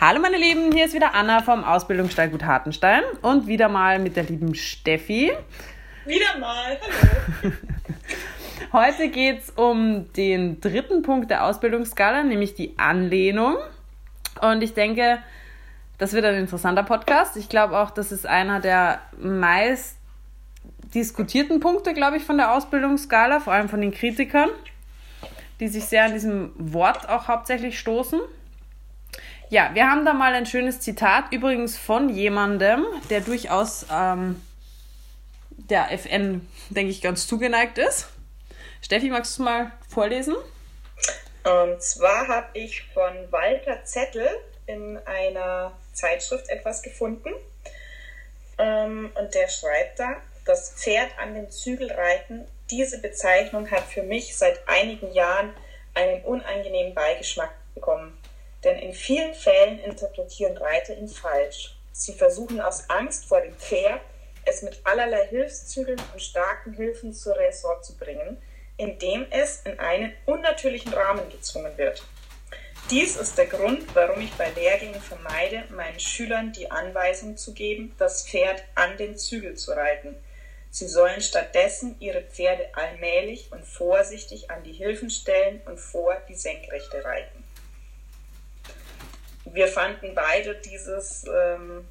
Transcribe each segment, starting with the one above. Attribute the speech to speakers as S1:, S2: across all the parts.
S1: Hallo meine Lieben, hier ist wieder Anna vom Ausbildungsstall Gut Hartenstein und wieder mal mit der lieben Steffi.
S2: Wieder mal, hallo.
S1: Heute geht es um den dritten Punkt der Ausbildungsskala, nämlich die Anlehnung. Und ich denke, das wird ein interessanter Podcast. Ich glaube auch, das ist einer der meist diskutierten Punkte, glaube ich, von der Ausbildungsskala, vor allem von den Kritikern, die sich sehr an diesem Wort auch hauptsächlich stoßen. Ja, wir haben da mal ein schönes Zitat, übrigens von jemandem, der durchaus ähm, der FN, denke ich, ganz zugeneigt ist. Steffi, magst du es mal vorlesen?
S2: Und zwar habe ich von Walter Zettel in einer Zeitschrift etwas gefunden. Ähm, und der schreibt da, das Pferd an den Zügel reiten, diese Bezeichnung hat für mich seit einigen Jahren einen unangenehmen Beigeschmack bekommen. Denn in vielen Fällen interpretieren Reiter ihn falsch. Sie versuchen aus Angst vor dem Pferd, es mit allerlei Hilfszügeln und starken Hilfen zur Ressort zu bringen, indem es in einen unnatürlichen Rahmen gezwungen wird. Dies ist der Grund, warum ich bei Lehrgängen vermeide, meinen Schülern die Anweisung zu geben, das Pferd an den Zügel zu reiten. Sie sollen stattdessen ihre Pferde allmählich und vorsichtig an die Hilfen stellen und vor die Senkrechte reiten wir fanden beide dieses, ähm,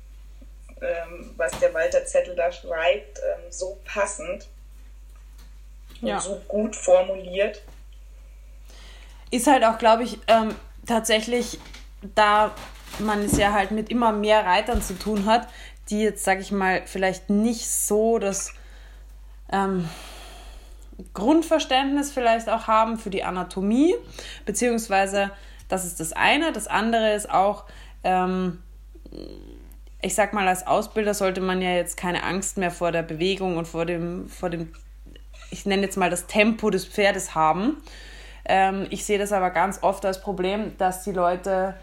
S2: ähm, was der Walter Zettel da schreibt, ähm, so passend ja. und so gut formuliert.
S1: Ist halt auch, glaube ich, ähm, tatsächlich, da man es ja halt mit immer mehr Reitern zu tun hat, die jetzt, sag ich mal, vielleicht nicht so das ähm, Grundverständnis vielleicht auch haben für die Anatomie, beziehungsweise das ist das eine. Das andere ist auch, ähm, ich sag mal, als Ausbilder sollte man ja jetzt keine Angst mehr vor der Bewegung und vor dem, vor dem ich nenne jetzt mal das Tempo des Pferdes haben. Ähm, ich sehe das aber ganz oft als Problem, dass die Leute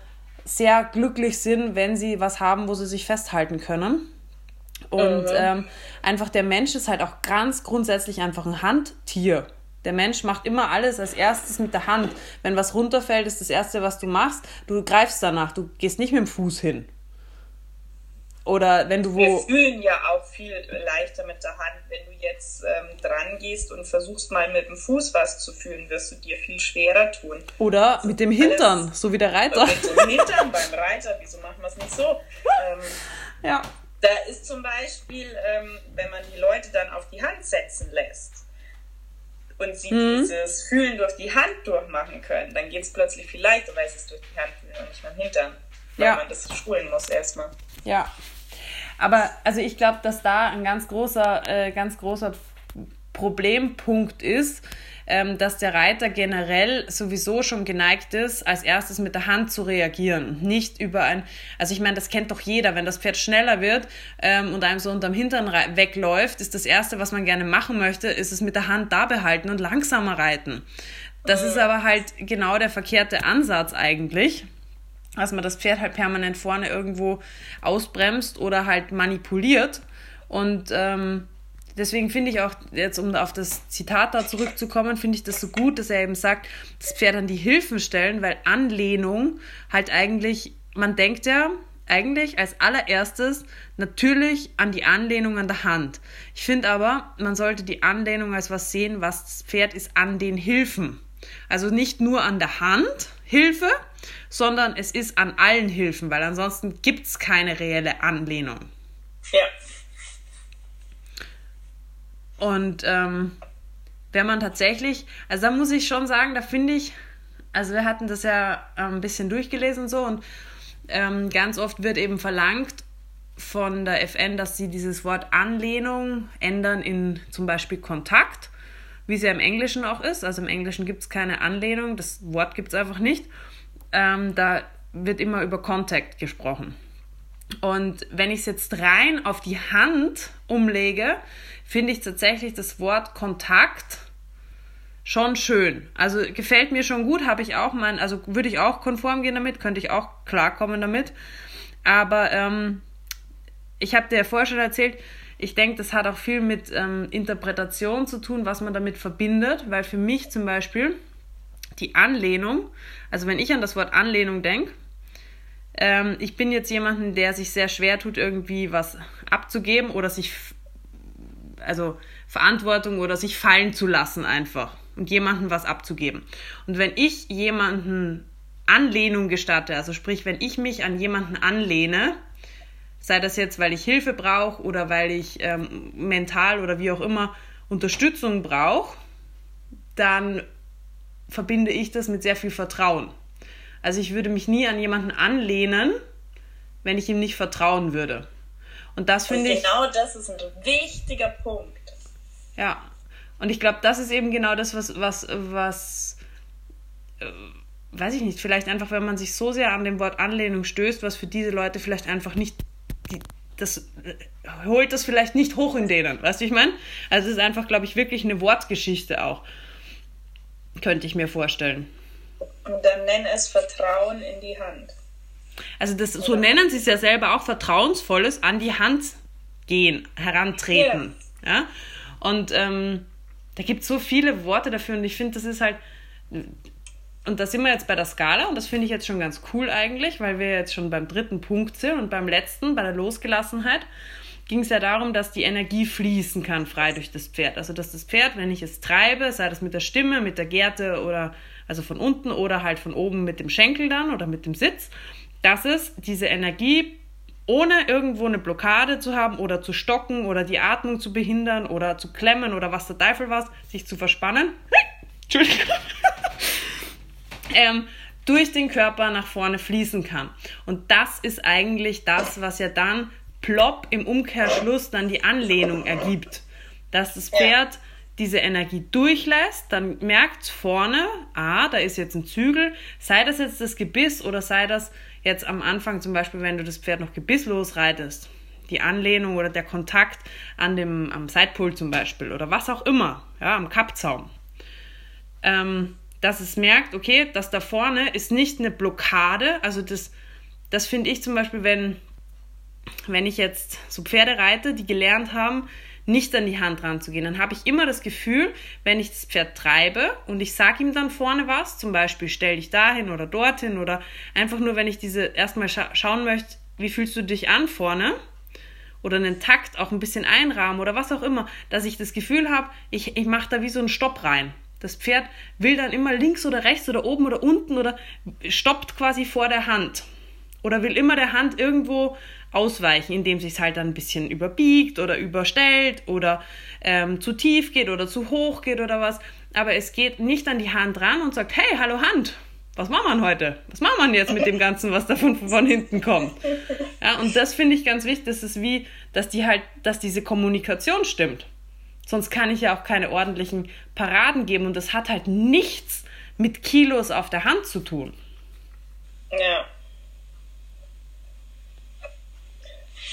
S1: sehr glücklich sind, wenn sie was haben, wo sie sich festhalten können. Und mhm. ähm, einfach der Mensch ist halt auch ganz grundsätzlich einfach ein Handtier. Der Mensch macht immer alles als erstes mit der Hand. Wenn was runterfällt, ist das Erste, was du machst, du greifst danach. Du gehst nicht mit dem Fuß hin. Oder wenn du wo.
S2: Wir fühlen ja auch viel leichter mit der Hand. Wenn du jetzt ähm, dran gehst und versuchst mal mit dem Fuß was zu fühlen, wirst du dir viel schwerer tun.
S1: Oder also mit dem Hintern, alles, so wie der Reiter.
S2: Mit dem Hintern beim Reiter. Wieso machen wir es nicht so? Ähm,
S1: ja.
S2: Da ist zum Beispiel, ähm, wenn man die Leute dann auf die Hand setzen lässt und sie mhm. dieses Fühlen durch die Hand durchmachen können, dann geht es plötzlich viel leichter, weil sie es durch die Hand fühlen und nicht beim Hintern. Weil ja. man das schulen muss erstmal.
S1: Ja. Aber also ich glaube, dass da ein ganz großer, äh, ganz großer Problempunkt ist, ähm, dass der Reiter generell sowieso schon geneigt ist, als erstes mit der Hand zu reagieren. Nicht über ein, also ich meine, das kennt doch jeder, wenn das Pferd schneller wird ähm, und einem so unterm Hintern wegläuft, ist das Erste, was man gerne machen möchte, ist es mit der Hand da behalten und langsamer reiten. Das ist aber halt genau der verkehrte Ansatz eigentlich dass man das Pferd halt permanent vorne irgendwo ausbremst oder halt manipuliert. Und ähm, deswegen finde ich auch, jetzt um auf das Zitat da zurückzukommen, finde ich das so gut, dass er eben sagt, das Pferd an die Hilfen stellen, weil Anlehnung halt eigentlich, man denkt ja, eigentlich als allererstes natürlich an die Anlehnung an der Hand. Ich finde aber, man sollte die Anlehnung als was sehen, was das Pferd ist an den Hilfen. Also nicht nur an der Hand Hilfe, sondern es ist an allen Hilfen, weil ansonsten gibt es keine reelle Anlehnung.
S2: Ja.
S1: Und ähm, wenn man tatsächlich, also da muss ich schon sagen, da finde ich, also wir hatten das ja ähm, ein bisschen durchgelesen so und ähm, ganz oft wird eben verlangt von der FN, dass sie dieses Wort Anlehnung ändern in zum Beispiel Kontakt, wie es ja im Englischen auch ist. Also im Englischen gibt es keine Anlehnung, das Wort gibt es einfach nicht. Ähm, da wird immer über Contact gesprochen. Und wenn ich es jetzt rein auf die Hand umlege, finde ich tatsächlich das Wort Kontakt schon schön. Also gefällt mir schon gut, habe ich auch mein, also würde ich auch konform gehen damit, könnte ich auch klarkommen damit. Aber ähm, ich habe dir vorher schon erzählt, ich denke, das hat auch viel mit ähm, Interpretation zu tun, was man damit verbindet, weil für mich zum Beispiel die Anlehnung, also wenn ich an das Wort Anlehnung denke, ähm, ich bin jetzt jemanden, der sich sehr schwer tut, irgendwie was abzugeben oder sich, also Verantwortung oder sich fallen zu lassen einfach und jemandem was abzugeben. Und wenn ich jemanden Anlehnung gestatte, also sprich, wenn ich mich an jemanden anlehne, sei das jetzt, weil ich Hilfe brauche oder weil ich ähm, mental oder wie auch immer Unterstützung brauche, dann verbinde ich das mit sehr viel Vertrauen. Also ich würde mich nie an jemanden anlehnen, wenn ich ihm nicht vertrauen würde. Und das finde ich.
S2: Genau das ist ein wichtiger Punkt.
S1: Ja. Und ich glaube, das ist eben genau das, was, was, was, äh, weiß ich nicht, vielleicht einfach, wenn man sich so sehr an dem Wort Anlehnung stößt, was für diese Leute vielleicht einfach nicht, die, das äh, holt das vielleicht nicht hoch in denen, weißt du, ich meine? Also es ist einfach, glaube ich, wirklich eine Wortgeschichte auch. Könnte ich mir vorstellen.
S2: Und dann nenn es Vertrauen in die Hand.
S1: Also das, so nennen sie es ja selber auch vertrauensvolles an die Hand gehen, herantreten. Ja. ja? Und ähm, da gibt es so viele Worte dafür und ich finde, das ist halt. Und da sind wir jetzt bei der Skala und das finde ich jetzt schon ganz cool eigentlich, weil wir jetzt schon beim dritten Punkt sind und beim letzten, bei der Losgelassenheit, ging es ja darum, dass die Energie fließen kann frei durch das Pferd. Also dass das Pferd, wenn ich es treibe, sei das mit der Stimme, mit der Gerte oder also von unten oder halt von oben mit dem Schenkel dann oder mit dem Sitz, dass es diese Energie ohne irgendwo eine Blockade zu haben oder zu stocken oder die Atmung zu behindern oder zu klemmen oder was der Teufel was, sich zu verspannen. Entschuldigung. ähm, durch den Körper nach vorne fließen kann. Und das ist eigentlich das, was ja dann plopp im Umkehrschluss dann die Anlehnung ergibt. Dass das Pferd diese Energie durchlässt, dann merkt vorne, ah, da ist jetzt ein Zügel, sei das jetzt das Gebiss oder sei das jetzt am Anfang zum Beispiel, wenn du das Pferd noch gebisslos reitest, die Anlehnung oder der Kontakt an dem, am Seitpol zum Beispiel oder was auch immer, ja, am Kappzaum. Ähm, dass es merkt, okay, das da vorne ist nicht eine Blockade, also das, das finde ich zum Beispiel, wenn, wenn ich jetzt so Pferde reite, die gelernt haben, nicht an die Hand ranzugehen. Dann habe ich immer das Gefühl, wenn ich das Pferd treibe und ich sage ihm dann vorne was, zum Beispiel stell dich dahin oder dorthin oder einfach nur, wenn ich diese erstmal scha schauen möchte, wie fühlst du dich an vorne oder einen Takt auch ein bisschen einrahmen oder was auch immer, dass ich das Gefühl habe, ich, ich mache da wie so einen Stopp rein. Das Pferd will dann immer links oder rechts oder oben oder unten oder stoppt quasi vor der Hand oder will immer der Hand irgendwo ausweichen, indem sich es halt dann ein bisschen überbiegt oder überstellt oder ähm, zu tief geht oder zu hoch geht oder was. Aber es geht nicht an die Hand ran und sagt, hey, hallo Hand, was machen wir heute? Was machen wir jetzt mit dem Ganzen, was da von, von hinten kommt? Ja, und das finde ich ganz wichtig, das ist wie, dass die halt, dass diese Kommunikation stimmt. Sonst kann ich ja auch keine ordentlichen Paraden geben und das hat halt nichts mit Kilos auf der Hand zu tun.
S2: Ja.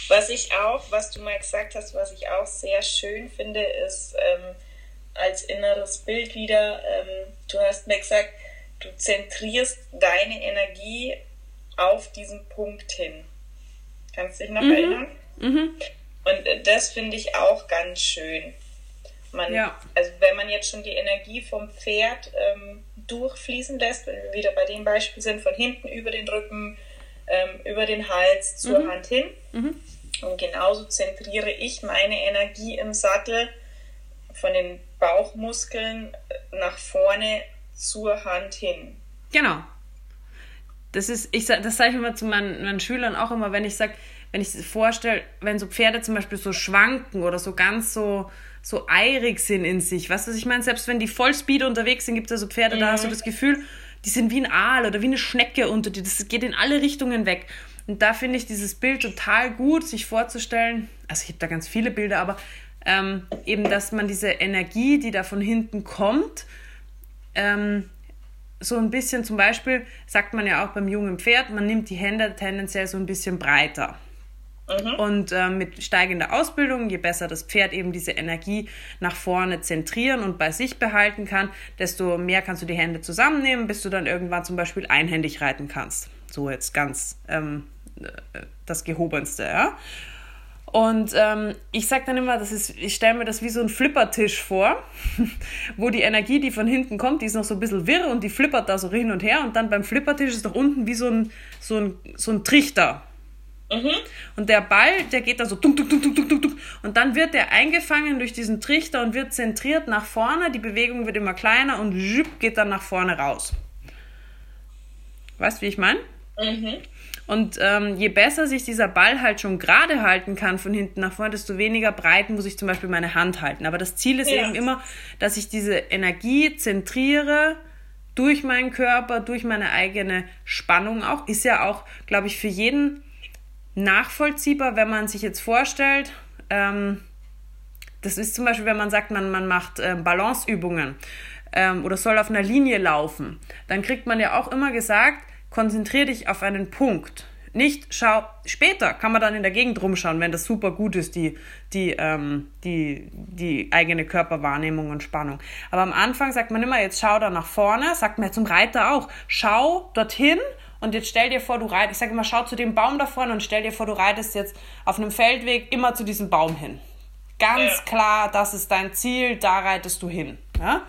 S2: Was ich auch, was du mal gesagt hast, was ich auch sehr schön finde, ist ähm, als inneres Bild wieder, ähm, du hast mir gesagt, du zentrierst deine Energie auf diesen Punkt hin. Kannst du dich noch mhm. erinnern? Mhm. Und äh, das finde ich auch ganz schön. Man, ja. Also wenn man jetzt schon die Energie vom Pferd ähm, durchfließen lässt, wenn wir wieder bei dem Beispiel sind, von hinten über den Rücken, ähm, über den Hals zur mhm. Hand hin, mhm. Und genauso zentriere ich meine Energie im Sattel von den Bauchmuskeln nach vorne zur Hand hin.
S1: Genau. Das ist, ich das sage ich immer zu meinen, meinen Schülern auch immer, wenn ich sage, wenn ich vorstelle, wenn so Pferde zum Beispiel so schwanken oder so ganz so, so eirig sind in sich, weißt du, was ich meine? Selbst wenn die Vollspeed unterwegs sind, gibt es ja so Pferde, mhm. da hast du mhm. das Gefühl, die sind wie ein Aal oder wie eine Schnecke unter dir. Das geht in alle Richtungen weg. Und da finde ich dieses Bild total gut, sich vorzustellen. Also ich habe da ganz viele Bilder, aber ähm, eben, dass man diese Energie, die da von hinten kommt, ähm, so ein bisschen zum Beispiel, sagt man ja auch beim jungen Pferd, man nimmt die Hände tendenziell so ein bisschen breiter. Mhm. Und äh, mit steigender Ausbildung, je besser das Pferd eben diese Energie nach vorne zentrieren und bei sich behalten kann, desto mehr kannst du die Hände zusammennehmen, bis du dann irgendwann zum Beispiel einhändig reiten kannst. So jetzt ganz ähm, das Gehobenste, ja. Und ähm, ich sage dann immer, das ist, ich stelle mir das wie so ein Flippertisch vor, wo die Energie, die von hinten kommt, die ist noch so ein bisschen wirr und die flippert da so hin und her. Und dann beim Flippertisch ist doch unten wie so ein, so ein, so ein Trichter. Mhm. Und der Ball, der geht da so dunk, dunk, dunk, dunk, dunk, dunk. Und dann wird der eingefangen durch diesen Trichter und wird zentriert nach vorne. Die Bewegung wird immer kleiner und geht dann nach vorne raus. Weißt du, wie ich meine? Mhm. Und ähm, je besser sich dieser Ball halt schon gerade halten kann von hinten nach vorne, desto weniger breit muss ich zum Beispiel meine Hand halten. Aber das Ziel ist ja. eben immer, dass ich diese Energie zentriere durch meinen Körper, durch meine eigene Spannung auch. Ist ja auch, glaube ich, für jeden nachvollziehbar, wenn man sich jetzt vorstellt, ähm, das ist zum Beispiel, wenn man sagt, man, man macht äh, Balanceübungen ähm, oder soll auf einer Linie laufen, dann kriegt man ja auch immer gesagt, konzentriere dich auf einen Punkt. Nicht schau, später kann man dann in der Gegend rumschauen, wenn das super gut ist, die, die, ähm, die, die eigene Körperwahrnehmung und Spannung. Aber am Anfang sagt man immer, jetzt schau da nach vorne, sagt man zum Reiter auch, schau dorthin und jetzt stell dir vor, du reitest, ich sage immer, schau zu dem Baum da vorne und stell dir vor, du reitest jetzt auf einem Feldweg immer zu diesem Baum hin. Ganz ja. klar, das ist dein Ziel, da reitest du hin. Ja?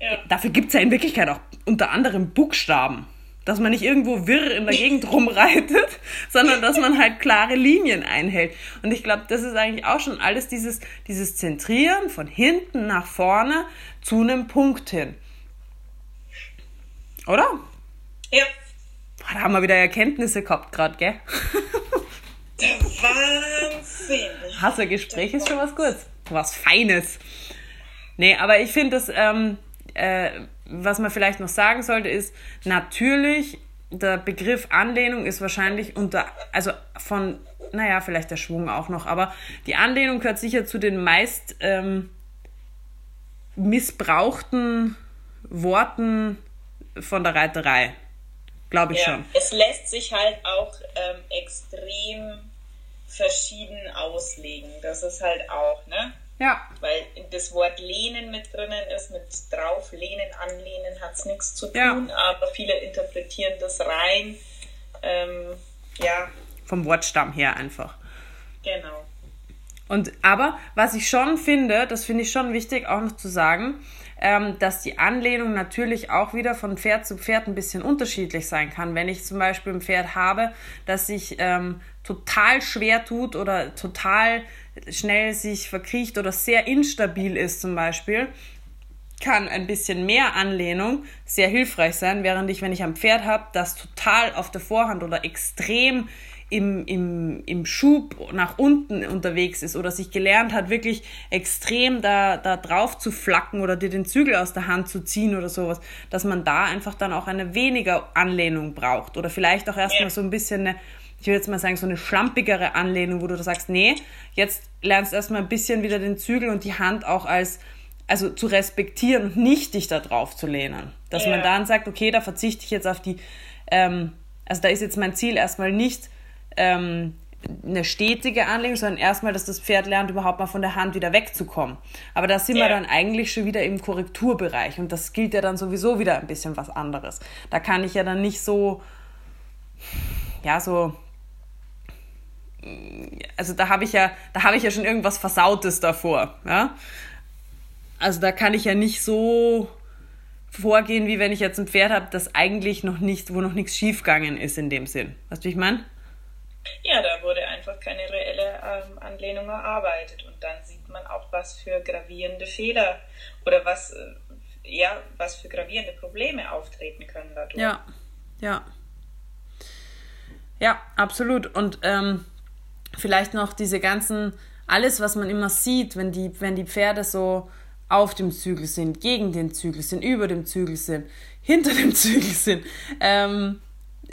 S1: Ja. Dafür gibt es ja in Wirklichkeit auch unter anderem Buchstaben dass man nicht irgendwo wirr in der Gegend rumreitet, sondern dass man halt klare Linien einhält. Und ich glaube, das ist eigentlich auch schon alles dieses, dieses Zentrieren von hinten nach vorne zu einem Punkt hin. Oder?
S2: Ja.
S1: Da haben wir wieder Erkenntnisse gehabt gerade, gell?
S2: Der Wahnsinn.
S1: Hassergespräch ist schon was Gutes. Was Feines. Nee, aber ich finde das, ähm, äh, was man vielleicht noch sagen sollte, ist natürlich, der Begriff Anlehnung ist wahrscheinlich unter, also von, naja, vielleicht der Schwung auch noch, aber die Anlehnung gehört sicher zu den meist ähm, missbrauchten Worten von der Reiterei. Glaube ich ja, schon.
S2: Es lässt sich halt auch ähm, extrem verschieden auslegen. Das ist halt auch, ne?
S1: Ja.
S2: Weil das Wort lehnen mit drinnen ist, mit drauf lehnen, anlehnen hat es nichts zu tun, ja. aber viele interpretieren das rein, ähm, ja.
S1: Vom Wortstamm her einfach.
S2: Genau.
S1: Und aber was ich schon finde, das finde ich schon wichtig auch noch zu sagen, ähm, dass die Anlehnung natürlich auch wieder von Pferd zu Pferd ein bisschen unterschiedlich sein kann. Wenn ich zum Beispiel ein Pferd habe, das sich ähm, total schwer tut oder total schnell sich verkriecht oder sehr instabil ist zum Beispiel, kann ein bisschen mehr Anlehnung sehr hilfreich sein, während ich, wenn ich ein Pferd habe, das total auf der Vorhand oder extrem im, im, im Schub nach unten unterwegs ist oder sich gelernt hat, wirklich extrem da, da drauf zu flacken oder dir den Zügel aus der Hand zu ziehen oder sowas, dass man da einfach dann auch eine weniger Anlehnung braucht oder vielleicht auch erstmal so ein bisschen eine, ich würde jetzt mal sagen, so eine schlampigere Anlehnung, wo du da sagst, nee, jetzt lernst du erstmal ein bisschen wieder den Zügel und die Hand auch als, also zu respektieren und nicht dich da drauf zu lehnen. Dass ja. man dann sagt, okay, da verzichte ich jetzt auf die, ähm, also da ist jetzt mein Ziel erstmal nicht, ähm, eine stetige Anlegung, sondern erstmal, dass das Pferd lernt, überhaupt mal von der Hand wieder wegzukommen. Aber da sind yeah. wir dann eigentlich schon wieder im Korrekturbereich und das gilt ja dann sowieso wieder ein bisschen was anderes. Da kann ich ja dann nicht so, ja, so, also da habe ich ja, da habe ich ja schon irgendwas Versautes davor, ja. Also da kann ich ja nicht so vorgehen, wie wenn ich jetzt ein Pferd habe, das eigentlich noch nicht, wo noch nichts schiefgegangen ist in dem Sinn. Weißt du, wie ich meine?
S2: Ja, da wurde einfach keine reelle ähm, Anlehnung erarbeitet. Und dann sieht man auch, was für gravierende Fehler oder was, äh, ja, was für gravierende Probleme auftreten können dadurch.
S1: Ja, ja. Ja, absolut. Und ähm, vielleicht noch diese ganzen, alles, was man immer sieht, wenn die, wenn die Pferde so auf dem Zügel sind, gegen den Zügel sind, über dem Zügel sind, hinter dem Zügel sind. Ähm,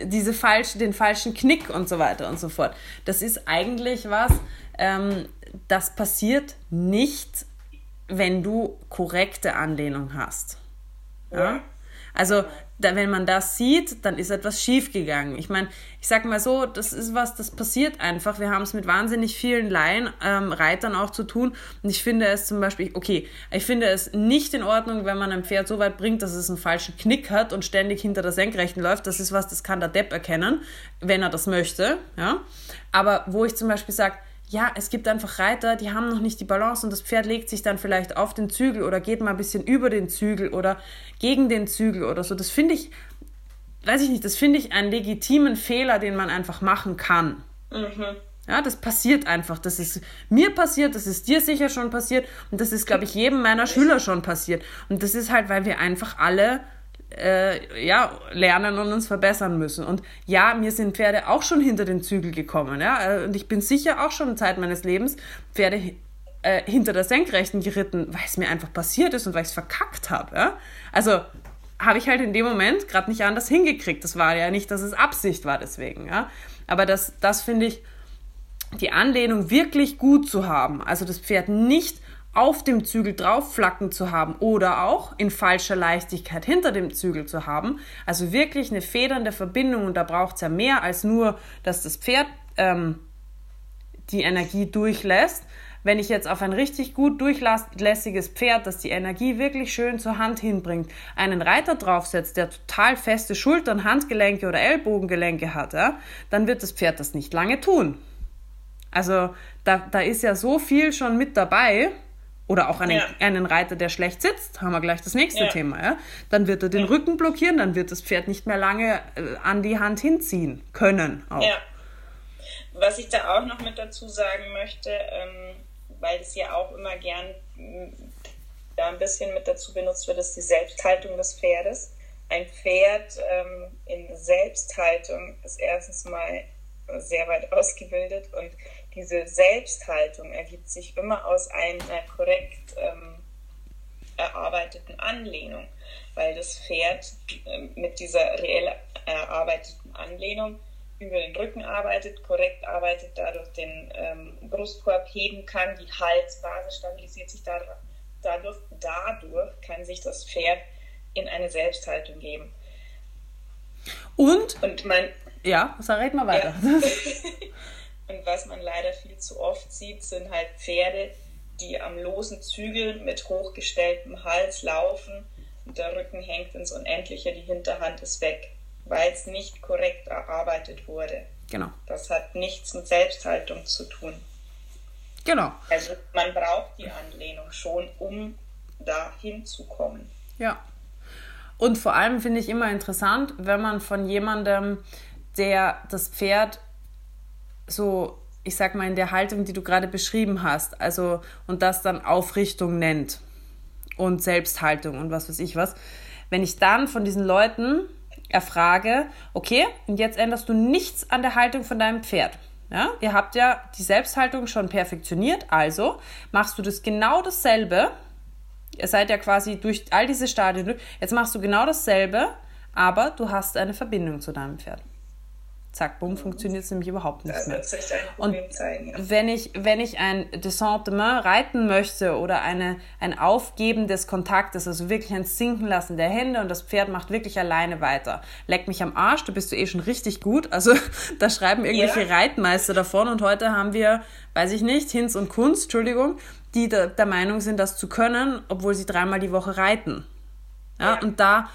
S1: diese falsch, den falschen Knick und so weiter und so fort. Das ist eigentlich was, ähm, das passiert nicht, wenn du korrekte Anlehnung hast. Ja? Also, da, wenn man das sieht, dann ist etwas schiefgegangen. Ich meine, ich sag mal so, das ist was, das passiert einfach. Wir haben es mit wahnsinnig vielen Laien, ähm, Reitern auch zu tun. Und ich finde es zum Beispiel, okay, ich finde es nicht in Ordnung, wenn man ein Pferd so weit bringt, dass es einen falschen Knick hat und ständig hinter der Senkrechten läuft. Das ist was, das kann der Depp erkennen, wenn er das möchte. Ja? Aber wo ich zum Beispiel sage, ja, es gibt einfach Reiter, die haben noch nicht die Balance und das Pferd legt sich dann vielleicht auf den Zügel oder geht mal ein bisschen über den Zügel oder gegen den Zügel oder so. Das finde ich, weiß ich nicht, das finde ich einen legitimen Fehler, den man einfach machen kann. Mhm. Ja, das passiert einfach. Das ist mir passiert, das ist dir sicher schon passiert und das ist, glaube ich, jedem meiner Schüler schon passiert. Und das ist halt, weil wir einfach alle äh, ja, lernen und uns verbessern müssen. Und ja, mir sind Pferde auch schon hinter den Zügel gekommen. Ja? Äh, und ich bin sicher auch schon Zeit meines Lebens Pferde äh, hinter der Senkrechten geritten, weil es mir einfach passiert ist und weil ich es verkackt habe. Ja? Also habe ich halt in dem Moment gerade nicht anders hingekriegt. Das war ja nicht, dass es Absicht war deswegen. Ja? Aber das, das finde ich die Anlehnung wirklich gut zu haben, also das Pferd nicht auf dem Zügel draufflacken zu haben oder auch in falscher Leichtigkeit hinter dem Zügel zu haben. Also wirklich eine federnde Verbindung und da braucht es ja mehr als nur, dass das Pferd ähm, die Energie durchlässt. Wenn ich jetzt auf ein richtig gut durchlässiges Pferd, das die Energie wirklich schön zur Hand hinbringt, einen Reiter draufsetzt, der total feste Schultern, Handgelenke oder Ellbogengelenke hat, ja, dann wird das Pferd das nicht lange tun. Also da, da ist ja so viel schon mit dabei. Oder auch einen, ja. einen Reiter, der schlecht sitzt, haben wir gleich das nächste ja. Thema. Ja? Dann wird er den ja. Rücken blockieren, dann wird das Pferd nicht mehr lange äh, an die Hand hinziehen können. Auch. Ja.
S2: Was ich da auch noch mit dazu sagen möchte, ähm, weil das ja auch immer gern da ein bisschen mit dazu benutzt wird, ist die Selbsthaltung des Pferdes. Ein Pferd ähm, in Selbsthaltung ist erstens mal sehr weit ausgebildet und diese Selbsthaltung ergibt sich immer aus einer korrekt ähm, erarbeiteten Anlehnung, weil das Pferd äh, mit dieser reell erarbeiteten Anlehnung über den Rücken arbeitet, korrekt arbeitet, dadurch den ähm, Brustkorb heben kann, die Halsbasis stabilisiert sich dadurch, dadurch, dadurch kann sich das Pferd in eine Selbsthaltung geben.
S1: Und? Und man, ja, sag red mal weiter. Ja.
S2: Und was man leider viel zu oft sieht, sind halt Pferde, die am losen Zügel mit hochgestelltem Hals laufen und der Rücken hängt ins Unendliche, die Hinterhand ist weg, weil es nicht korrekt erarbeitet wurde. Genau. Das hat nichts mit Selbsthaltung zu tun. Genau. Also man braucht die Anlehnung schon, um da hinzukommen.
S1: Ja. Und vor allem finde ich immer interessant, wenn man von jemandem, der das Pferd so, ich sag mal, in der Haltung, die du gerade beschrieben hast, also und das dann Aufrichtung nennt und Selbsthaltung und was weiß ich was, wenn ich dann von diesen Leuten erfrage, okay, und jetzt änderst du nichts an der Haltung von deinem Pferd. Ja, ihr habt ja die Selbsthaltung schon perfektioniert, also machst du das genau dasselbe. Ihr seid ja quasi durch all diese Stadien, jetzt machst du genau dasselbe, aber du hast eine Verbindung zu deinem Pferd zack, bumm, funktioniert es nämlich überhaupt nicht mehr. Und zeigen, ja. wenn ich, wenn ich ein Descendement reiten möchte oder eine, ein Aufgeben des Kontaktes, also wirklich ein Sinken lassen der Hände und das Pferd macht wirklich alleine weiter. Leck mich am Arsch, du bist du eh schon richtig gut. Also da schreiben irgendwelche ja. Reitmeister davon und heute haben wir, weiß ich nicht, Hinz und Kunst, Entschuldigung, die der, der Meinung sind, das zu können, obwohl sie dreimal die Woche reiten. Ja, ja. und da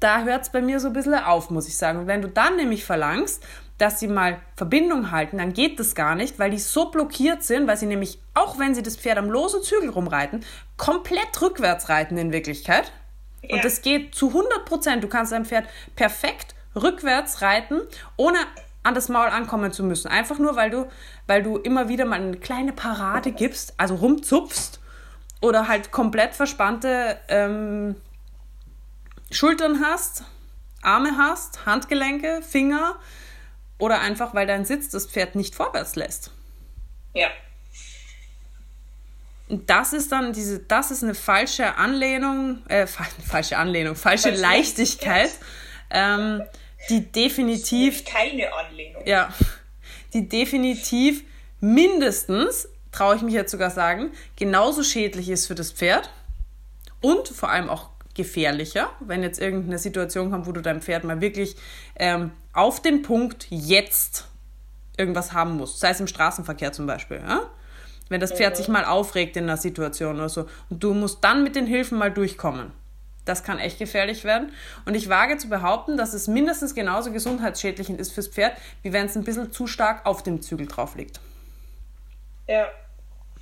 S1: da hört es bei mir so ein bisschen auf, muss ich sagen. Und wenn du dann nämlich verlangst, dass sie mal Verbindung halten, dann geht das gar nicht, weil die so blockiert sind, weil sie nämlich, auch wenn sie das Pferd am losen Zügel rumreiten, komplett rückwärts reiten in Wirklichkeit. Ja. Und das geht zu 100 Prozent. Du kannst dein Pferd perfekt rückwärts reiten, ohne an das Maul ankommen zu müssen. Einfach nur, weil du, weil du immer wieder mal eine kleine Parade gibst, also rumzupfst oder halt komplett verspannte ähm, Schultern hast, Arme hast, Handgelenke, Finger oder einfach, weil dein Sitz das Pferd nicht vorwärts lässt. Ja. Das ist dann diese, das ist eine falsche Anlehnung, äh, falsche Anlehnung, falsche, falsche Leichtigkeit, ähm, die definitiv.
S2: Keine Anlehnung.
S1: Ja. Die definitiv mindestens, traue ich mich jetzt sogar sagen, genauso schädlich ist für das Pferd und vor allem auch gefährlicher, wenn jetzt irgendeine Situation kommt, wo du dein Pferd mal wirklich ähm, auf den Punkt jetzt irgendwas haben musst. Sei es im Straßenverkehr zum Beispiel. Ja? Wenn das Pferd mhm. sich mal aufregt in einer Situation oder so und du musst dann mit den Hilfen mal durchkommen. Das kann echt gefährlich werden. Und ich wage zu behaupten, dass es mindestens genauso gesundheitsschädlich ist fürs Pferd, wie wenn es ein bisschen zu stark auf dem Zügel drauf liegt.
S2: Ja.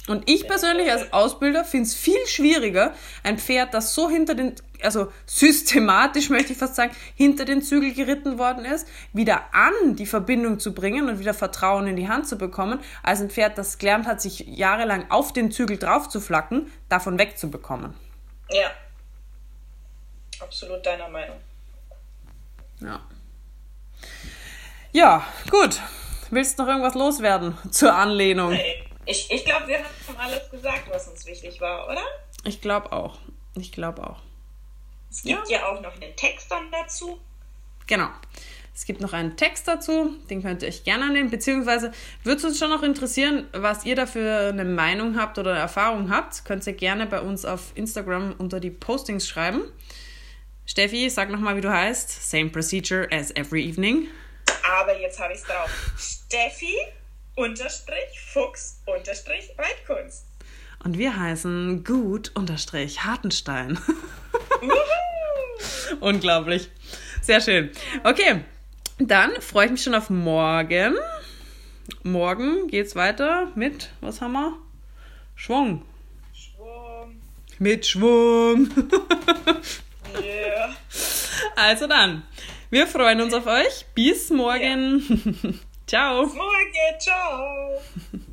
S1: Und ich persönlich als Ausbilder finde es viel schwieriger, ein Pferd, das so hinter den, also systematisch möchte ich fast sagen, hinter den Zügel geritten worden ist, wieder an die Verbindung zu bringen und wieder Vertrauen in die Hand zu bekommen, als ein Pferd, das gelernt hat, sich jahrelang auf den Zügel drauf zu flacken, davon wegzubekommen.
S2: Ja. Absolut deiner Meinung.
S1: Ja. Ja, gut. Willst du noch irgendwas loswerden zur Anlehnung?
S2: Ich, ich glaube, wir haben alles gesagt, was uns wichtig war, oder?
S1: Ich glaube auch. Ich glaube auch.
S2: Es gibt ja. ja auch noch einen Text dann dazu.
S1: Genau. Es gibt noch einen Text dazu, den könnt ihr euch gerne annehmen, beziehungsweise würde es uns schon noch interessieren, was ihr da für eine Meinung habt oder eine Erfahrung habt. Könnt ihr gerne bei uns auf Instagram unter die Postings schreiben. Steffi, sag nochmal, wie du heißt. Same procedure as every evening.
S2: Aber jetzt habe ich es drauf. Steffi unterstrich Fuchs unterstrich Reitkunst.
S1: Und wir heißen Gut unterstrich Hartenstein. Unglaublich. Sehr schön. Okay, dann freue ich mich schon auf morgen. Morgen geht's weiter mit, was haben wir? Schwung.
S2: Schwung.
S1: Mit Schwung.
S2: Yeah.
S1: Also dann, wir freuen uns auf euch. Bis morgen. Ciao.
S2: Bis morgen. Ciao.